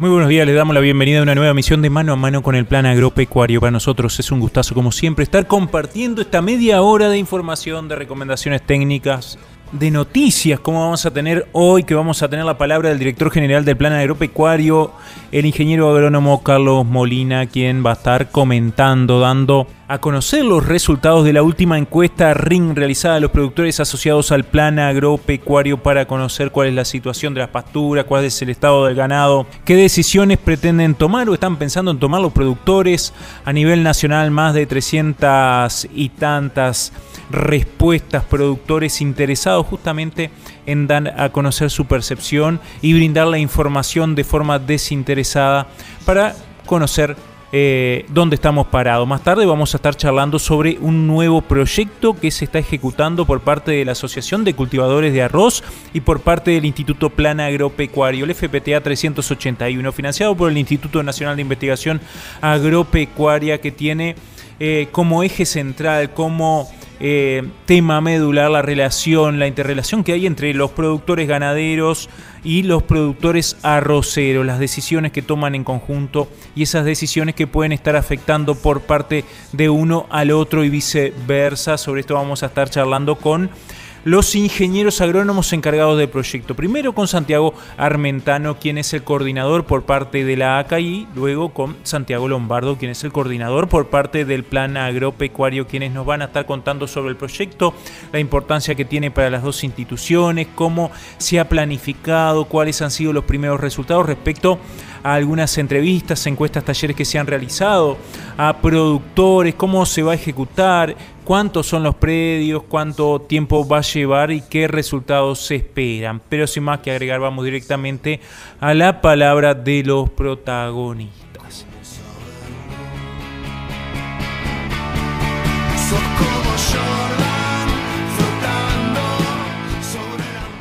Muy buenos días, les damos la bienvenida a una nueva misión de mano a mano con el plan agropecuario. Para nosotros es un gustazo, como siempre, estar compartiendo esta media hora de información, de recomendaciones técnicas, de noticias, como vamos a tener hoy, que vamos a tener la palabra del director general del Plan Agropecuario, el ingeniero agrónomo Carlos Molina, quien va a estar comentando, dando a conocer los resultados de la última encuesta RING realizada a los productores asociados al Plan Agropecuario para conocer cuál es la situación de las pasturas, cuál es el estado del ganado, qué decisiones pretenden tomar o están pensando en tomar los productores. A nivel nacional, más de 300 y tantas respuestas, productores interesados justamente en dar a conocer su percepción y brindar la información de forma desinteresada para conocer eh, dónde estamos parados. Más tarde vamos a estar charlando sobre un nuevo proyecto que se está ejecutando por parte de la Asociación de Cultivadores de Arroz y por parte del Instituto Plan Agropecuario, el FPTA 381, financiado por el Instituto Nacional de Investigación Agropecuaria, que tiene eh, como eje central, como eh, tema medular la relación, la interrelación que hay entre los productores ganaderos y los productores arroceros, las decisiones que toman en conjunto y esas decisiones que pueden estar afectando por parte de uno al otro y viceversa. Sobre esto vamos a estar charlando con los ingenieros agrónomos encargados del proyecto. Primero con Santiago Armentano, quien es el coordinador por parte de la ACA, luego con Santiago Lombardo, quien es el coordinador por parte del Plan Agropecuario, quienes nos van a estar contando sobre el proyecto, la importancia que tiene para las dos instituciones, cómo se ha planificado, cuáles han sido los primeros resultados respecto a algunas entrevistas, encuestas, talleres que se han realizado, a productores, cómo se va a ejecutar, cuántos son los predios, cuánto tiempo va a llevar y qué resultados se esperan. Pero sin más que agregar, vamos directamente a la palabra de los protagonistas.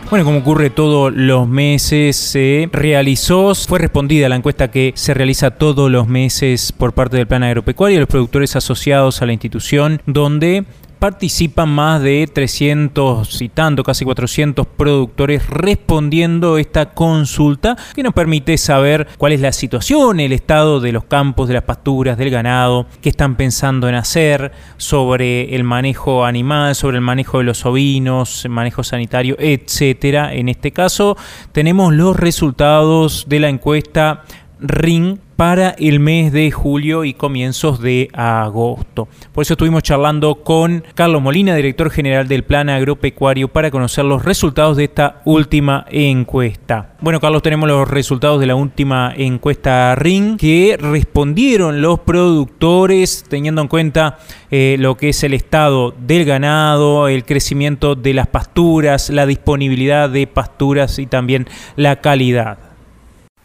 Bueno, como ocurre todos los meses, se realizó, fue respondida la encuesta que se realiza todos los meses por parte del Plan Agropecuario y los productores asociados a la institución, donde participan más de 300 y tanto, casi 400 productores respondiendo esta consulta que nos permite saber cuál es la situación, el estado de los campos, de las pasturas, del ganado, qué están pensando en hacer sobre el manejo animal, sobre el manejo de los ovinos, el manejo sanitario, etcétera. En este caso tenemos los resultados de la encuesta RING para el mes de julio y comienzos de agosto. Por eso estuvimos charlando con Carlos Molina, director general del Plan Agropecuario, para conocer los resultados de esta última encuesta. Bueno, Carlos, tenemos los resultados de la última encuesta RING que respondieron los productores teniendo en cuenta eh, lo que es el estado del ganado, el crecimiento de las pasturas, la disponibilidad de pasturas y también la calidad.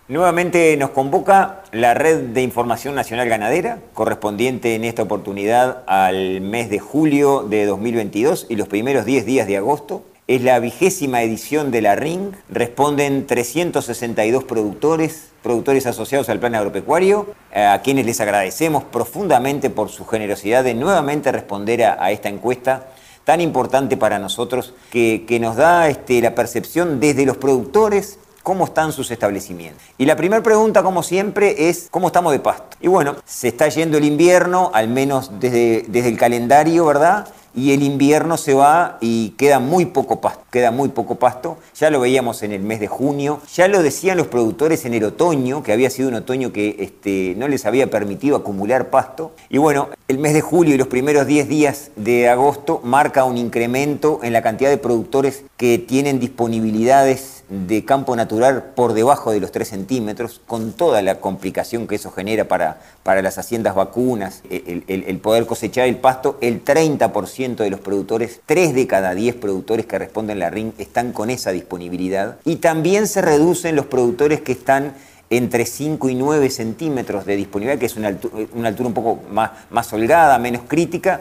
Nuevamente nos convoca la Red de Información Nacional Ganadera, correspondiente en esta oportunidad al mes de julio de 2022 y los primeros 10 días de agosto. Es la vigésima edición de la RING. Responden 362 productores, productores asociados al plan agropecuario, a quienes les agradecemos profundamente por su generosidad de nuevamente responder a, esta encuesta tan importante para nosotros, que, nos da este, la percepción desde los productores, cómo están sus establecimientos. Y la primera pregunta, como siempre, es cómo estamos de pasto. Y bueno, se está yendo el invierno, al menos desde, desde el calendario, ¿verdad? y el invierno se va y queda muy poco pasto, queda muy poco pasto. Ya lo veíamos en el mes de junio, ya lo decían los productores en el otoño, que había sido un otoño que este, no les había permitido acumular pasto. Y bueno, el mes de julio y los primeros 10 días de agosto marca un incremento en la cantidad de productores que tienen disponibilidades de campo natural por debajo de los 3 centímetros, con toda la complicación que eso genera para, para las haciendas vacunas, el, poder cosechar el pasto, el 30% de los productores, 3 de cada 10 productores que responden la RIN están con esa disponibilidad. Y también se reducen los productores que están entre 5 y 9 centímetros de disponibilidad, que es una altura, una altura un poco más, más holgada, menos crítica.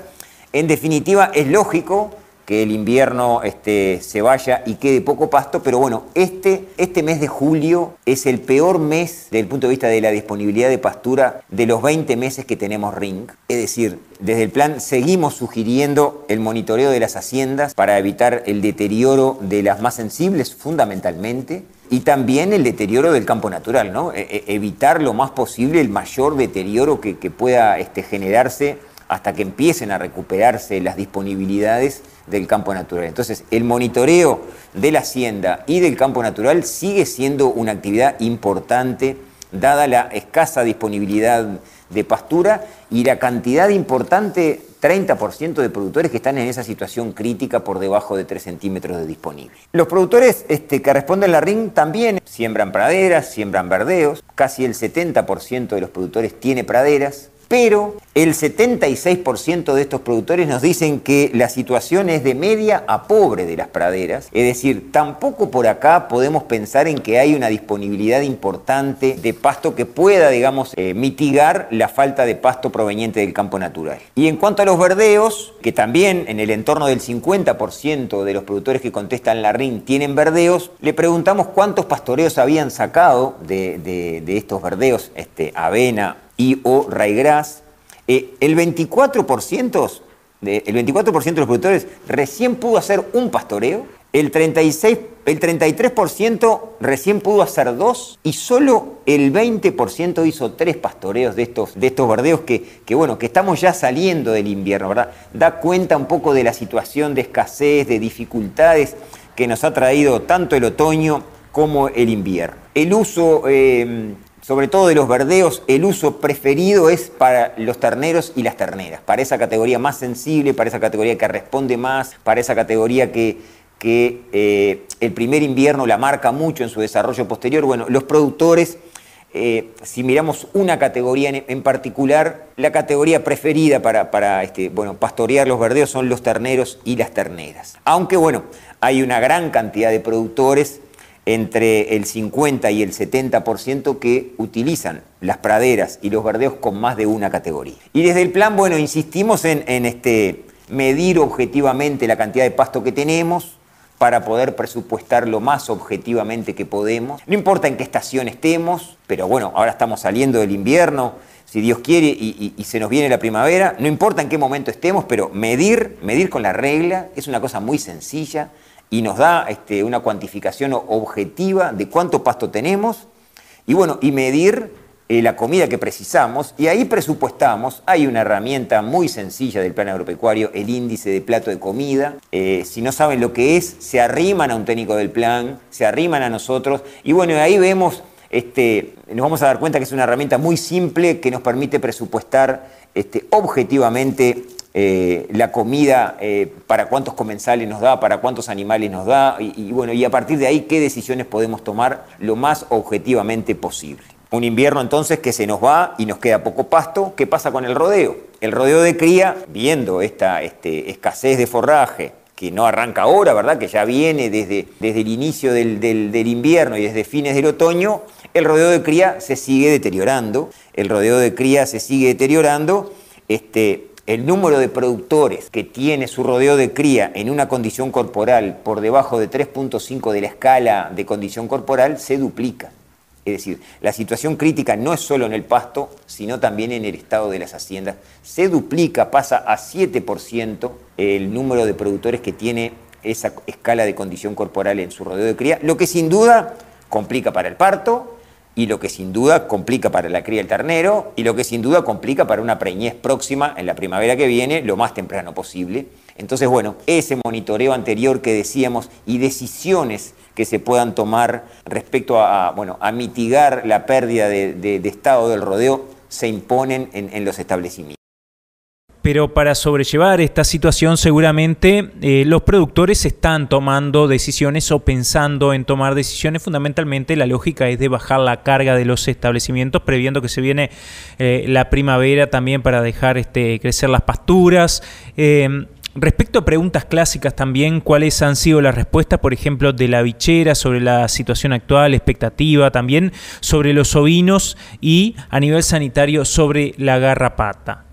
En definitiva, es lógico que el invierno este, se vaya y quede poco pasto, pero bueno, este, este mes de julio es el peor mes desde el punto de vista de la disponibilidad de pastura de los 20 meses que tenemos RING. Es decir, desde el plan seguimos sugiriendo el monitoreo de las haciendas para evitar el deterioro de las más sensibles fundamentalmente y también el deterioro del campo natural, ¿no? E, e, evitar lo más posible el mayor deterioro que, que pueda este, generarse hasta que empiecen a recuperarse las disponibilidades del campo natural. Entonces, el monitoreo de la hacienda y del campo natural sigue siendo una actividad importante, dada la escasa disponibilidad de pastura y la cantidad importante, 30% de productores que están en esa situación crítica por debajo de 3 centímetros de disponible. Los productores este, que responden la RIN también siembran praderas, siembran verdeos, casi el 70% de los productores tiene praderas, pero el 76% de estos productores nos dicen que la situación es de media a pobre de las praderas, es decir, tampoco por acá podemos pensar en que hay una disponibilidad importante de pasto que pueda, digamos, eh, mitigar la falta de pasto proveniente del campo natural. Y en cuanto a los verdeos, que también en el entorno del 50% de los productores que contestan la RIN tienen verdeos, le preguntamos cuántos pastoreos habían sacado de, estos verdeos, este, avena y o raigras eh, el 24%, de, el 24 de los productores recién pudo hacer un pastoreo, el, 36, el 33% recién pudo hacer dos y solo el 20% hizo tres pastoreos de estos, de estos verdeos que, que, bueno, que estamos ya saliendo del invierno, ¿verdad? Da cuenta un poco de la situación de escasez, de dificultades que nos ha traído tanto el otoño como el invierno. El uso eh, sobre todo de los verdeos, el uso preferido es para los terneros y las terneras, para esa categoría más sensible, para esa categoría que responde más, para esa categoría que, eh, el primer invierno la marca mucho en su desarrollo posterior. Bueno, los productores, eh, si miramos una categoría en, particular, la categoría preferida para, para este, bueno, pastorear los verdeos son los terneros y las terneras. Aunque bueno, hay una gran cantidad de productores entre el 50 y el 70% que utilizan las praderas y los verdeos con más de una categoría. Y desde el plan, bueno, insistimos en, este, medir objetivamente la cantidad de pasto que tenemos para poder presupuestar lo más objetivamente que podemos. No importa en qué estación estemos, pero bueno, ahora estamos saliendo del invierno, si Dios quiere, y, y, se nos viene la primavera, no importa en qué momento estemos, pero medir, medir con la regla es una cosa muy sencilla, y nos da este, una cuantificación objetiva de cuánto pasto tenemos y bueno, y medir eh, la comida que precisamos y ahí presupuestamos, hay una herramienta muy sencilla del plan agropecuario, el índice de plato de comida. Eh, si no saben lo que es, se arriman a un técnico del plan, se arriman a nosotros y bueno, ahí vemos, este, nos vamos a dar cuenta que es una herramienta muy simple que nos permite presupuestar este, objetivamente eh, la comida, eh, para cuántos comensales nos da, para cuántos animales nos da, y, bueno, y a partir de ahí qué decisiones podemos tomar lo más objetivamente posible. Un invierno entonces que se nos va y nos queda poco pasto. ¿Qué pasa con el rodeo? El rodeo de cría, viendo esta este, escasez de forraje, que no arranca ahora, ¿verdad? Que ya viene desde, desde el inicio del, del, invierno y desde fines del otoño, el rodeo de cría se sigue deteriorando. El rodeo de cría se sigue deteriorando. Este, el número de productores que tiene su rodeo de cría en una condición corporal por debajo de 3.5 de la escala de condición corporal se duplica. Es decir, la situación crítica no es solo en el pasto, sino también en el estado de las haciendas. Se duplica, pasa a 7% el número de productores que tiene esa escala de condición corporal en su rodeo de cría, lo que sin duda complica para el parto, y lo que sin duda complica para la cría del ternero y lo que sin duda complica para una preñez próxima en la primavera que viene lo más temprano posible. Entonces, bueno, ese monitoreo anterior que decíamos y decisiones que se puedan tomar respecto a, bueno, a mitigar la pérdida de, estado del rodeo se imponen en los establecimientos. Pero para sobrellevar esta situación seguramente eh, los productores están tomando decisiones o pensando en tomar decisiones. Fundamentalmente la lógica es de bajar la carga de los establecimientos, previendo que se viene eh, la primavera también para dejar este, crecer las pasturas. Eh, Respecto a preguntas clásicas también, ¿cuáles han sido las respuestas, por ejemplo, de la bichera sobre la situación actual, expectativa también sobre los ovinos y a nivel sanitario sobre la garrapata?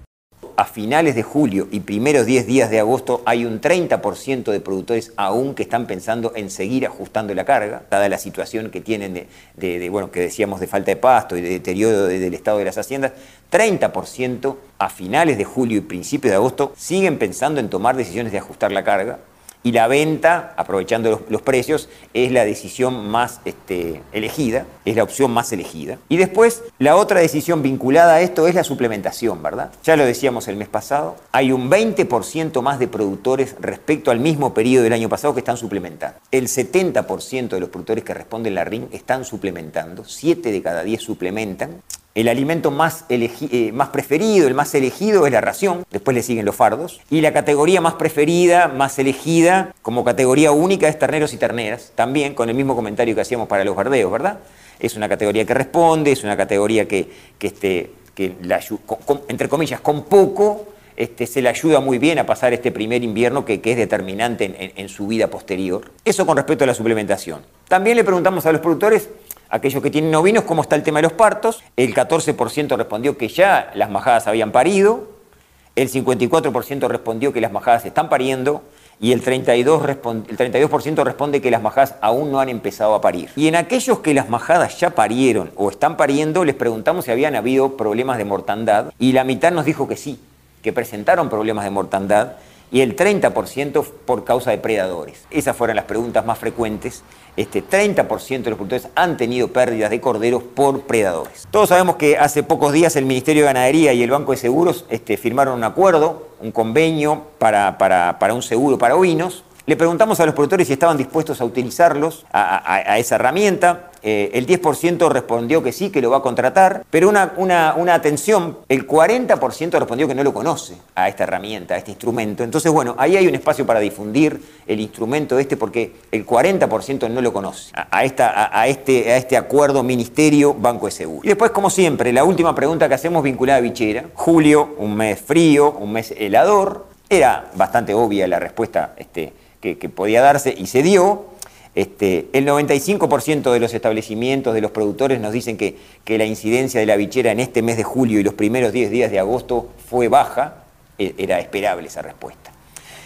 A finales de julio y primeros 10 días de agosto hay un 30% de productores aún que están pensando en seguir ajustando la carga, dada la situación que tienen de, bueno, que decíamos de falta de pasto y de deterioro del estado de las haciendas, 30% a finales de julio y principios de agosto siguen pensando en tomar decisiones de ajustar la carga y la venta, aprovechando los, precios, es la decisión más este, elegida, es la opción más elegida. Y después, la otra decisión vinculada a esto es la suplementación, ¿verdad? Ya lo decíamos el mes pasado, hay un 20% más de productores respecto al mismo periodo del año pasado que están suplementando. El 70% de los productores que responden la RIN están suplementando, 7 de cada 10 suplementan el alimento más, eh, más preferido, el más elegido es la ración, después le siguen los fardos. Y la categoría más preferida, más elegida, como categoría única, es terneros y terneras, también con el mismo comentario que hacíamos para los bardeos, ¿verdad? Es una categoría que responde, es una categoría que, que, este, que la, entre comillas, con poco este, se le ayuda muy bien a pasar este primer invierno que, es determinante en, en, su vida posterior. Eso con respecto a la suplementación. También le preguntamos a los productores aquellos que tienen ovinos, cómo está el tema de los partos. El 14% respondió que ya las majadas habían parido, el 54% respondió que las majadas están pariendo y el 32%, el 32 responde que las majadas aún no han empezado a parir. Y en aquellos que las majadas ya parieron o están pariendo, les preguntamos si habían habido problemas de mortandad y la mitad nos dijo que sí, que presentaron problemas de mortandad y el 30% por causa de predadores. Esas fueron las preguntas más frecuentes. Este 30% de los productores han tenido pérdidas de corderos por predadores. Todos sabemos que hace pocos días el Ministerio de Ganadería y el Banco de Seguros este, firmaron un acuerdo, un convenio para, para, para un seguro para ovinos le preguntamos a los productores si estaban dispuestos a utilizarlos, a, esa herramienta. Eh, el 10% respondió que sí, que lo va a contratar, pero una, una, atención, el 40% respondió que no lo conoce a esta herramienta, a este instrumento. Entonces, bueno, ahí hay un espacio para difundir el instrumento este porque el 40% no lo conoce, a, esta, a, este, a este acuerdo Ministerio-Banco de Seguro. Y después, como siempre, la última pregunta que hacemos vinculada a Bichera. Julio, un mes frío, un mes helador. Era bastante obvia la respuesta este, que, podía darse y se dio. Este, el 95% de los establecimientos, de los productores, nos dicen que, que, la incidencia de la bichera en este mes de julio y los primeros 10 días de agosto fue baja. E, era esperable esa respuesta.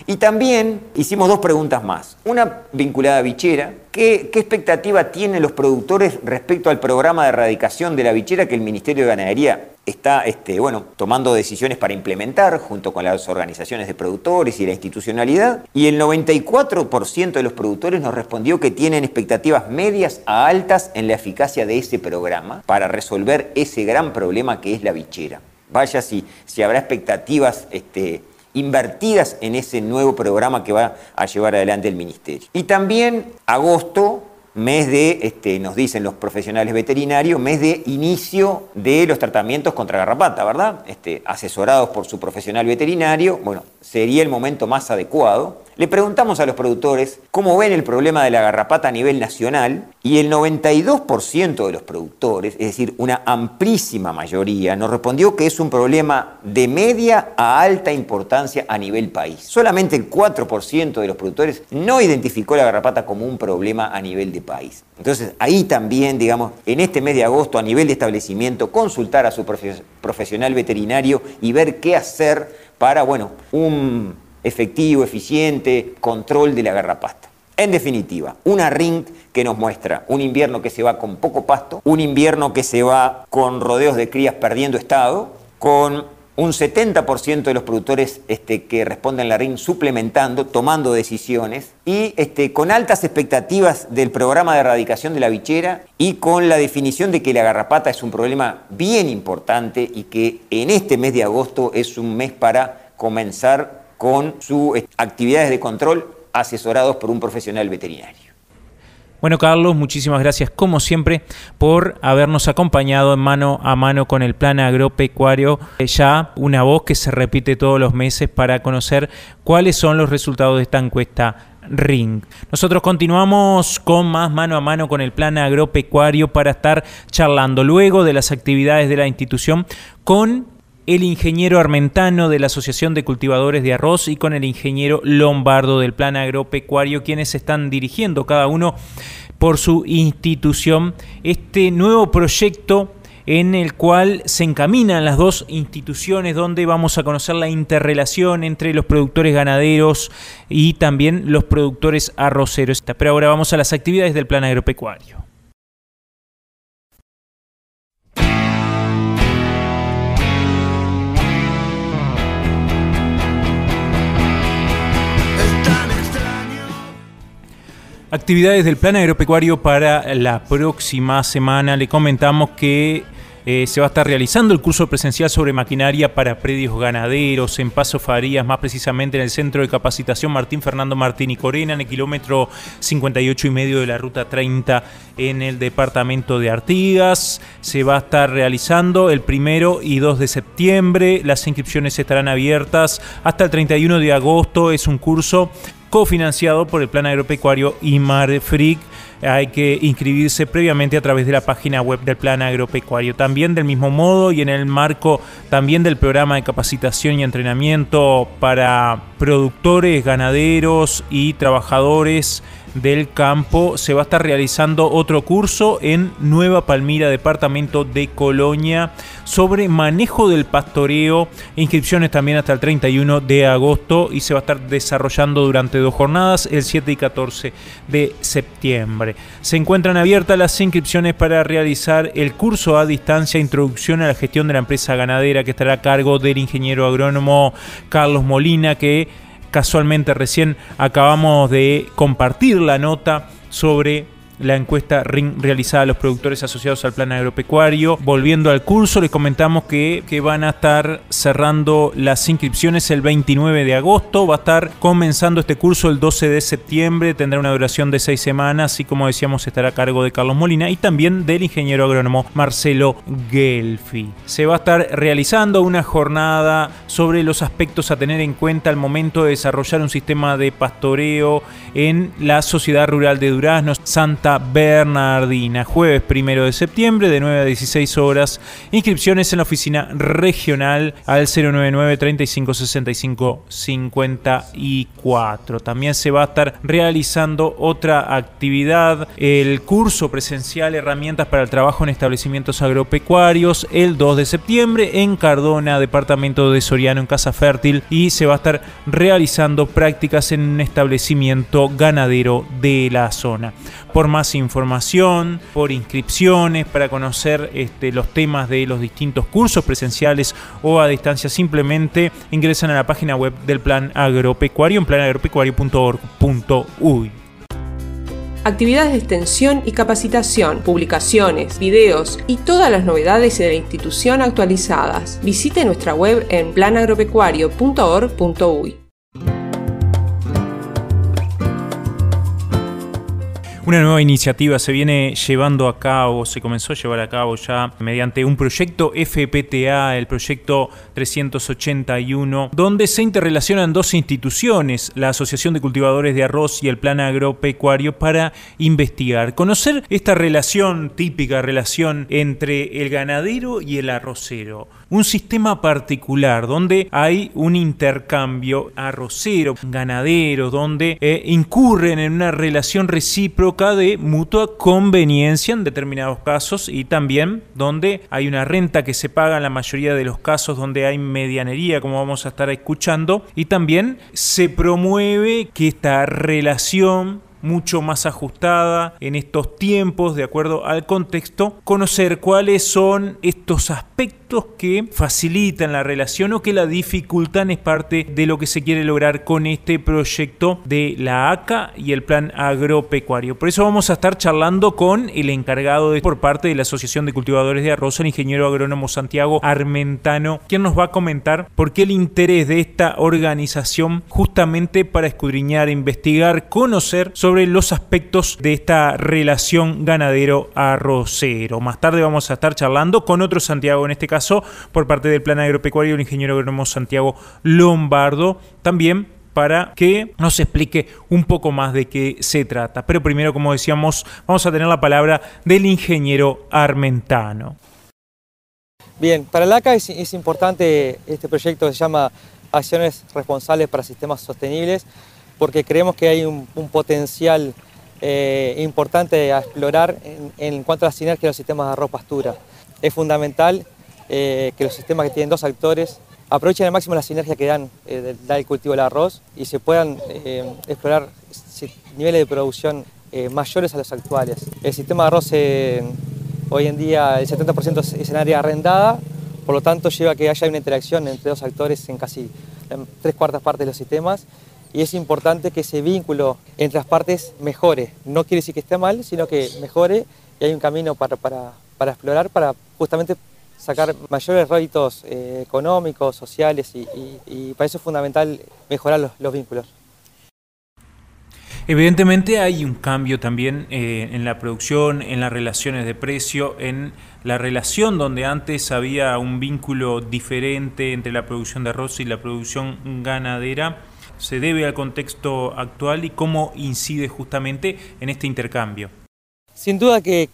Y también hicimos dos preguntas más. Una vinculada a bichera. ¿Qué, ¿Qué, expectativa tienen los productores respecto al programa de erradicación de la bichera que el Ministerio de Ganadería está este, bueno, tomando decisiones para implementar junto con las organizaciones de productores y la institucionalidad? Y el 94% de los productores nos respondió que tienen expectativas medias a altas en la eficacia de ese programa para resolver ese gran problema que es la bichera. Vaya si, si habrá expectativas este, invertidas en ese nuevo programa que va a llevar adelante el Ministerio. Y también agosto, mes de, este, nos dicen los profesionales veterinarios, mes de inicio de los tratamientos contra garrapata, ¿verdad? Este, asesorados por su profesional veterinario, bueno, sería el momento más adecuado le preguntamos a los productores cómo ven el problema de la garrapata a nivel nacional y el 92% de los productores, es decir, una amplísima mayoría, nos respondió que es un problema de media a alta importancia a nivel país. Solamente el 4% de los productores no identificó la garrapata como un problema a nivel de país. Entonces, ahí también, digamos, en este mes de agosto, a nivel de establecimiento, consultar a su profesional veterinario y ver qué hacer para, bueno, un efectivo, eficiente, control de la garrapata. En definitiva, una ring que nos muestra un invierno que se va con poco pasto, un invierno que se va con rodeos de crías perdiendo estado, con un 70% de los productores este, que responden la RIN suplementando, tomando decisiones y este, con altas expectativas del programa de erradicación de la bichera y con la definición de que la garrapata es un problema bien importante y que en este mes de agosto es un mes para comenzar con sus actividades de control asesorados por un profesional veterinario. Bueno, Carlos, muchísimas gracias como siempre por habernos acompañado en mano a mano con el plan agropecuario. Ya una voz que se repite todos los meses para conocer cuáles son los resultados de esta encuesta Ring. Nosotros continuamos con más mano a mano con el plan agropecuario para estar charlando luego de las actividades de la institución con el ingeniero armentano de la Asociación de Cultivadores de Arroz y con el ingeniero Lombardo del Plan Agropecuario, quienes están dirigiendo cada uno por su institución este nuevo proyecto en el cual se encaminan las dos instituciones donde vamos a conocer la interrelación entre los productores ganaderos y también los productores arroceros. Pero ahora vamos a las actividades del plan agropecuario. Actividades del plan agropecuario para la próxima semana. Le comentamos que eh, se va a estar realizando el curso presencial sobre maquinaria para predios ganaderos en Paso Farías, más precisamente en el Centro de Capacitación Martín Fernando Martín y Corena, en el kilómetro 58 y medio de la ruta 30 en el departamento de Artigas. Se va a estar realizando el primero y 2 de septiembre. Las inscripciones estarán abiertas hasta el 31 de agosto. Es un curso cofinanciado por el Plan Agropecuario IMARFRIC hay que inscribirse previamente a través de la página web del Plan Agropecuario. También del mismo modo y en el marco también del programa de capacitación y entrenamiento para productores, ganaderos y trabajadores del campo se va a estar realizando otro curso en Nueva Palmira, departamento de Colonia, sobre manejo del pastoreo. Inscripciones también hasta el 31 de agosto y se va a estar desarrollando durante dos jornadas, el 7 y 14 de septiembre. Se encuentran abiertas las inscripciones para realizar el curso a distancia Introducción a la gestión de la empresa ganadera que estará a cargo del ingeniero agrónomo Carlos Molina que Casualmente recién acabamos de compartir la nota sobre la encuesta RING realizada a los productores asociados al plan agropecuario. Volviendo al curso, les comentamos que, que, van a estar cerrando las inscripciones el 29 de agosto. Va a estar comenzando este curso el 12 de septiembre. Tendrá una duración de seis semanas y, como decíamos, estará a cargo de Carlos Molina y también del ingeniero agrónomo Marcelo Gelfi. Se va a estar realizando una jornada sobre los aspectos a tener en cuenta al momento de desarrollar un sistema de pastoreo en la sociedad rural de Durazno, Santa Bernardina, jueves primero de septiembre de 9 a 16 horas. Inscripciones en la oficina regional al 099 35 65 54. También se va a estar realizando otra actividad, el curso presencial Herramientas para el trabajo en establecimientos agropecuarios, el 2 de septiembre en Cardona, departamento de Soriano, en Casa Fértil, y se va a estar realizando prácticas en un establecimiento ganadero de la zona. Por más información, por inscripciones, para conocer este, los temas de los distintos cursos presenciales o a distancia, simplemente ingresan a la página web del Plan Agropecuario en planagropecuario.org.uy. Actividades de extensión y capacitación, publicaciones, videos y todas las novedades de la institución actualizadas. Visite nuestra web en planagropecuario.org.uy. Una nueva iniciativa se viene llevando a cabo, se comenzó a llevar a cabo ya mediante un proyecto FPTA, el proyecto 381, donde se interrelacionan dos instituciones, la Asociación de Cultivadores de Arroz y el Plan Agropecuario, para investigar, conocer esta relación, típica relación entre el ganadero y el arrocero un sistema particular donde hay un intercambio arrocero, ganadero, donde eh, incurren en una relación recíproca de mutua conveniencia en determinados casos y también donde hay una renta que se paga en la mayoría de los casos donde hay medianería, como vamos a estar escuchando, y también se promueve que esta relación mucho más ajustada en estos tiempos, de acuerdo al contexto, conocer cuáles son estos aspectos que facilitan la relación o que la dificultan es parte de lo que se quiere lograr con este proyecto de la ACA y el plan agropecuario. Por eso vamos a estar charlando con el encargado de, por parte de la Asociación de Cultivadores de Arroz, el ingeniero agrónomo Santiago Armentano, quien nos va a comentar por qué el interés de esta organización justamente para escudriñar, investigar, conocer sobre sobre los aspectos de esta relación ganadero-arrocero. Más tarde vamos a estar charlando con otro Santiago, en este caso por parte del Plan Agropecuario, el ingeniero agrónomo Santiago Lombardo, también para que nos explique un poco más de qué se trata. Pero primero, como decíamos, vamos a tener la palabra del ingeniero armentano. Bien, para la ACA es, importante este proyecto que se llama Acciones Responsables para Sistemas Sostenibles, porque creemos que hay un, potencial eh, importante a explorar en, cuanto a la sinergia de los sistemas de arroz pastura. Es fundamental eh, que los sistemas que tienen dos actores aprovechen al máximo la sinergia que dan eh, el cultivo del arroz y se puedan eh, explorar niveles de producción mayores a los actuales. El sistema de arroz hoy en día el 70% es en área arrendada, por lo tanto lleva a que haya una interacción entre dos actores en casi tres cuartas partes de los sistemas y es importante que ese vínculo entre las partes mejore. No quiere decir que esté mal, sino que mejore y hay un camino para, para, para explorar para justamente sacar mayores réditos eh, económicos, sociales y, para eso es fundamental mejorar los, vínculos. Evidentemente hay un cambio también eh, en la producción, en las relaciones de precio, en la relación donde antes había un vínculo diferente entre la producción de arroz y la producción ganadera. ¿Se debe al contexto actual y cómo incide justamente en este intercambio? Sin duda que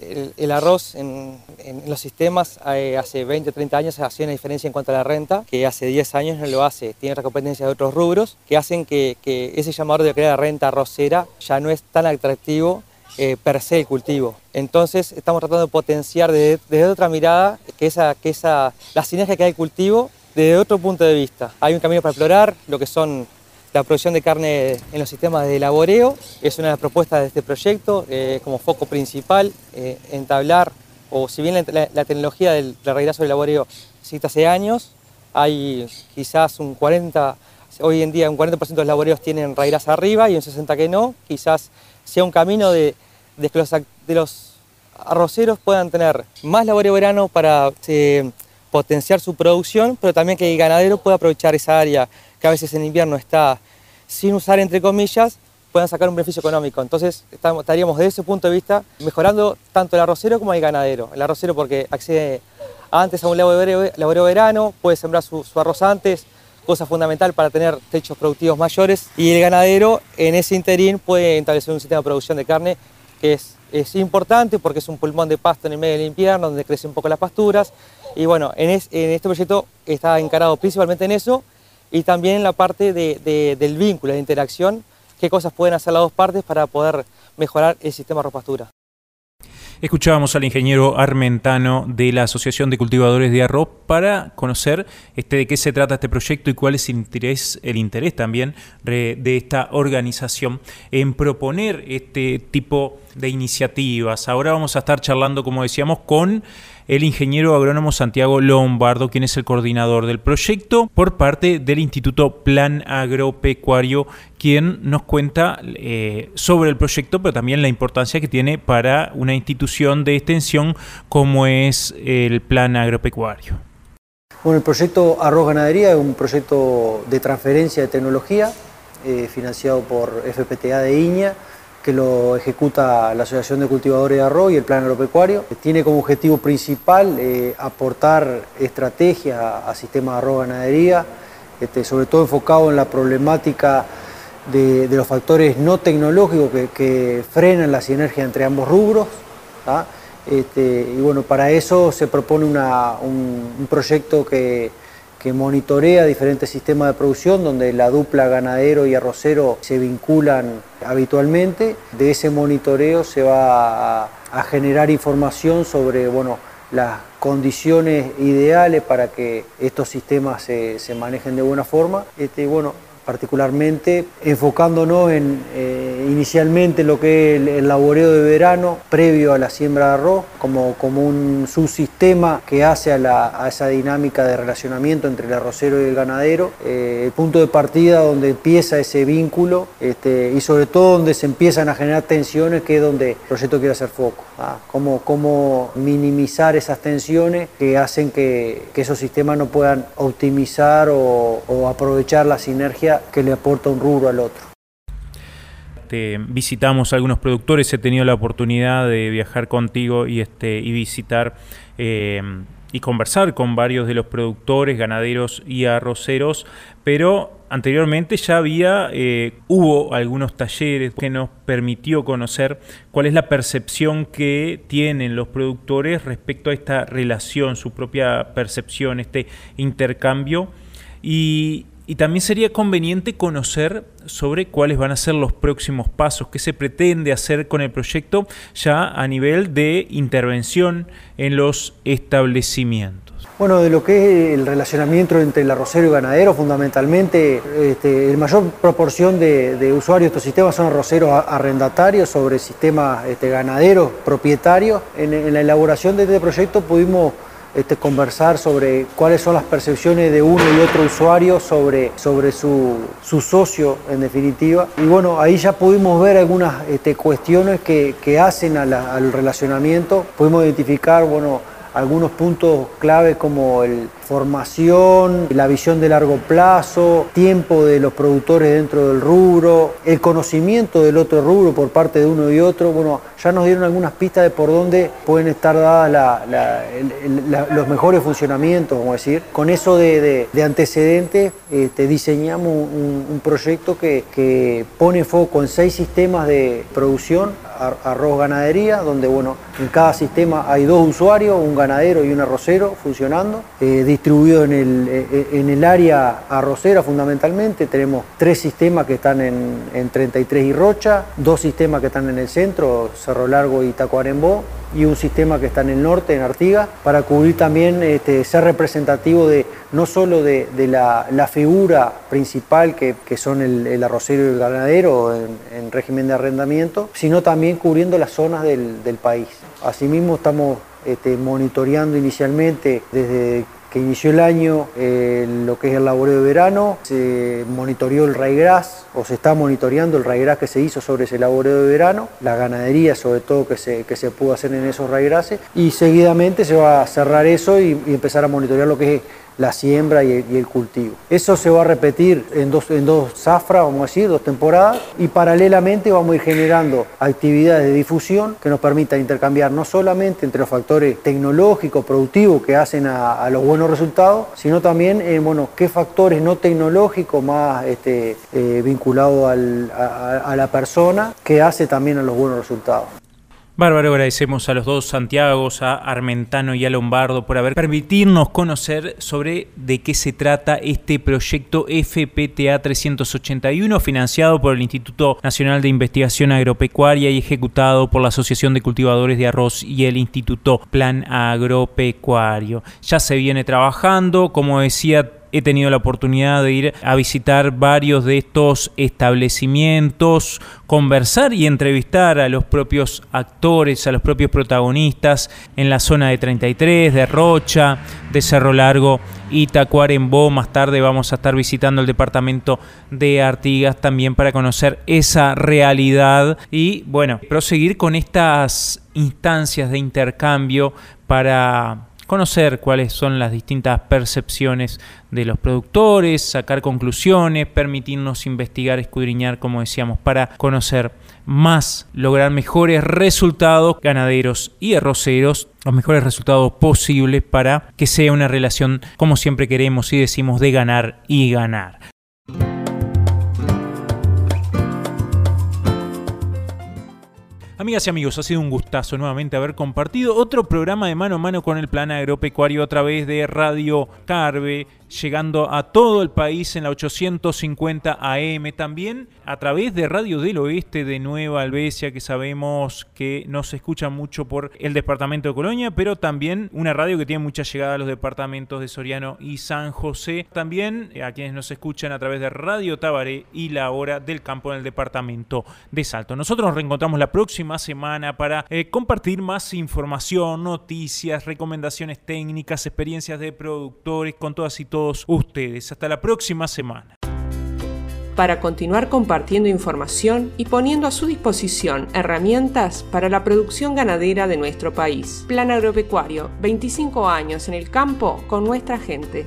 el, arroz en, los sistemas eh, hace 20 o 30 años hacía una diferencia en cuanto a la renta, que hace 10 años no lo hace. Tiene otra competencia de otros rubros que hacen que, ese llamador de crear renta arrocera ya no es tan atractivo eh, per se el cultivo. Entonces estamos tratando de potenciar desde, otra mirada que, esa, la sinergia que hay el cultivo desde otro punto de vista. Hay un camino para explorar lo que son la producción de carne en los sistemas de laboreo es una de las propuestas de este proyecto eh, como foco principal, eh, entablar, o si bien la, tecnología del, regreso del laboreo existe hace años, hay quizás un 40, hoy en día un 40% de los laboreos tienen raíras arriba y un 60% que no, quizás sea un camino de, que los arroceros puedan tener más laboreo verano para eh, potenciar su producción, pero también que el ganadero pueda aprovechar esa área que a veces en invierno está sin usar entre comillas, puedan sacar un beneficio económico. Entonces estaríamos desde ese punto de vista mejorando tanto el arrocero como el ganadero. El arrocero porque accede antes a un laboreo verano, puede sembrar su, arroz antes, cosa fundamental para tener techos productivos mayores. Y el ganadero en ese interín puede establecer un sistema de producción de carne que es, es importante porque es un pulmón de pasto en el medio del invierno donde crecen un poco las pasturas. Y bueno, en, este proyecto está encarado principalmente en eso y también en la parte del vínculo, de interacción, qué cosas pueden hacer las dos partes para poder mejorar el sistema de. Escuchábamos al ingeniero Armentano de la Asociación de Cultivadores de Arroz para conocer este, de qué se trata este proyecto y cuál es el interés también de esta organización en proponer este tipo de iniciativas. Ahora vamos a estar charlando, como decíamos, con el ingeniero agrónomo Santiago Lombardo, quien es el coordinador del proyecto por parte del Instituto Plan Agropecuario, quien nos cuenta eh, sobre el proyecto, pero también la importancia que tiene para una institución de extensión como es el Plan Agropecuario. Bueno, el proyecto Arroz Ganadería es un proyecto de transferencia de tecnología eh, financiado por FPTA de Iña que lo ejecuta la Asociación de Cultivadores de Arroz y el Plan Agropecuario. Tiene como objetivo principal eh, aportar estrategias a, sistemas de arroz ganadería, este, sobre todo enfocado en la problemática de, los factores no tecnológicos que, frenan la sinergia entre ambos rubros. Este, y bueno, para eso se propone un proyecto que que monitorea diferentes sistemas de producción donde la dupla ganadero y arrocero se vinculan habitualmente. De ese monitoreo se va a, generar información sobre bueno, las condiciones ideales para que estos sistemas se, se manejen de buena forma. Este, bueno, particularmente enfocándonos en eh, inicialmente lo que es el, laboreo de verano previo a la siembra de arroz, como, como un subsistema que hace a, esa dinámica de relacionamiento entre el arrocero y el ganadero, eh, el punto de partida donde empieza ese vínculo este, y sobre todo donde se empiezan a generar tensiones, que es donde el proyecto quiere hacer foco. ¿ah? Cómo, cómo, minimizar esas tensiones que hacen que, esos sistemas no puedan optimizar o, o aprovechar la sinergia que le aporta un rubro al otro. Este, visitamos algunos productores, he tenido la oportunidad de viajar contigo y, este, visitar eh, y conversar con varios de los productores, ganaderos y arroceros, pero anteriormente ya había, eh, hubo algunos talleres que nos permitió conocer cuál es la percepción que tienen los productores respecto a esta relación, su propia percepción, este intercambio. Y, y también sería conveniente conocer sobre cuáles van a ser los próximos pasos, qué se pretende hacer con el proyecto ya a nivel de intervención en los establecimientos. Bueno, de lo que es el relacionamiento entre el arrocero y ganadero, fundamentalmente, este, la mayor proporción de, usuarios de estos sistemas son arroceros arrendatarios sobre sistemas este, ganaderos propietarios. en la elaboración de este proyecto pudimos este, conversar sobre cuáles son las percepciones de uno y otro usuario sobre, sobre su, socio, en definitiva. Y bueno, ahí ya pudimos ver algunas este, cuestiones que, hacen al relacionamiento. Pudimos identificar, bueno, algunos puntos clave como el formación, la visión de largo plazo, tiempo de los productores dentro del rubro, el conocimiento del otro rubro por parte de uno y otro. Bueno, ya nos dieron algunas pistas de por dónde pueden estar dadas los mejores funcionamientos, a decir. Con eso de, antecedentes este, diseñamos un, proyecto que, que, pone foco en seis sistemas de producción, arroz ganadería, donde bueno, en cada sistema hay dos usuarios, un ganadero y un arrocero funcionando. Eh, distribuido en el, eh, eh, en el área arrocera fundamentalmente. Tenemos tres sistemas que están en, en 33 y Rocha, dos sistemas que están en el centro, Cerro Largo y Tacuarembó, y un sistema que está en el norte, en Artigas, para cubrir también, este, ser representativo de no solo de, la, figura principal que, son el, arrocero y el ganadero en, régimen de arrendamiento, sino también cubriendo las zonas del, país. Asimismo estamos este, monitoreando inicialmente desde inició el año eh, lo que es el laboreo de verano, se monitoreó el raigras o se está monitoreando el raigras que se hizo sobre ese laboreo de verano, la ganadería sobre todo que se, que se pudo hacer en esos raigrases y seguidamente se va a cerrar eso y, y empezar a monitorear lo que es la siembra y el, cultivo. Eso se va a repetir en dos, en dos zafras, vamos a decir, dos temporadas, y paralelamente vamos a ir generando actividades de difusión que nos permitan intercambiar no solamente entre los factores tecnológicos, productivos que hacen a, los buenos resultados, sino también en bueno, qué factores no tecnológicos más este, eh, vinculados a la persona que hace también a los buenos resultados. Bárbaro, agradecemos a los dos Santiagos, a Armentano y a Lombardo por haber permitirnos conocer sobre de qué se trata este proyecto FPTA 381 financiado por el Instituto Nacional de Investigación Agropecuaria y ejecutado por la Asociación de Cultivadores de Arroz y el Instituto Plan Agropecuario. Ya se viene trabajando, como decía he tenido la oportunidad de ir a visitar varios de estos establecimientos, conversar y entrevistar a los propios actores, a los propios protagonistas en la zona de 33, de Rocha, de Cerro Largo y Tacuarembó. Más tarde vamos a estar visitando el departamento de Artigas también para conocer esa realidad y bueno, proseguir con estas instancias de intercambio para conocer cuáles son las distintas percepciones de los productores, sacar conclusiones, permitirnos investigar, escudriñar, como decíamos, para conocer más, lograr mejores resultados ganaderos y arroceros, los mejores resultados posibles para que sea una relación, como siempre queremos y decimos, de ganar y ganar. Amigas y amigos, ha sido un gustazo nuevamente haber compartido otro programa de mano a mano con el plan agropecuario a través de Radio Carve, llegando a todo el país en la 850 AM, también a través de Radio del Oeste de Nueva Albesia, que sabemos que no se escucha mucho por el departamento de Colonia, pero también una radio que tiene mucha llegada a los departamentos de Soriano y San José. También a quienes nos escuchan a través de Radio Tabaré y La Hora del Campo en el departamento de Salto. Nosotros nos reencontramos la próxima semana para eh, compartir más información, noticias, recomendaciones técnicas, experiencias de productores con todas y todas ustedes. Hasta la próxima semana. Para continuar compartiendo información y poniendo a su disposición herramientas para la producción ganadera de nuestro país. Plan Agropecuario, 25 años en el campo con nuestra gente.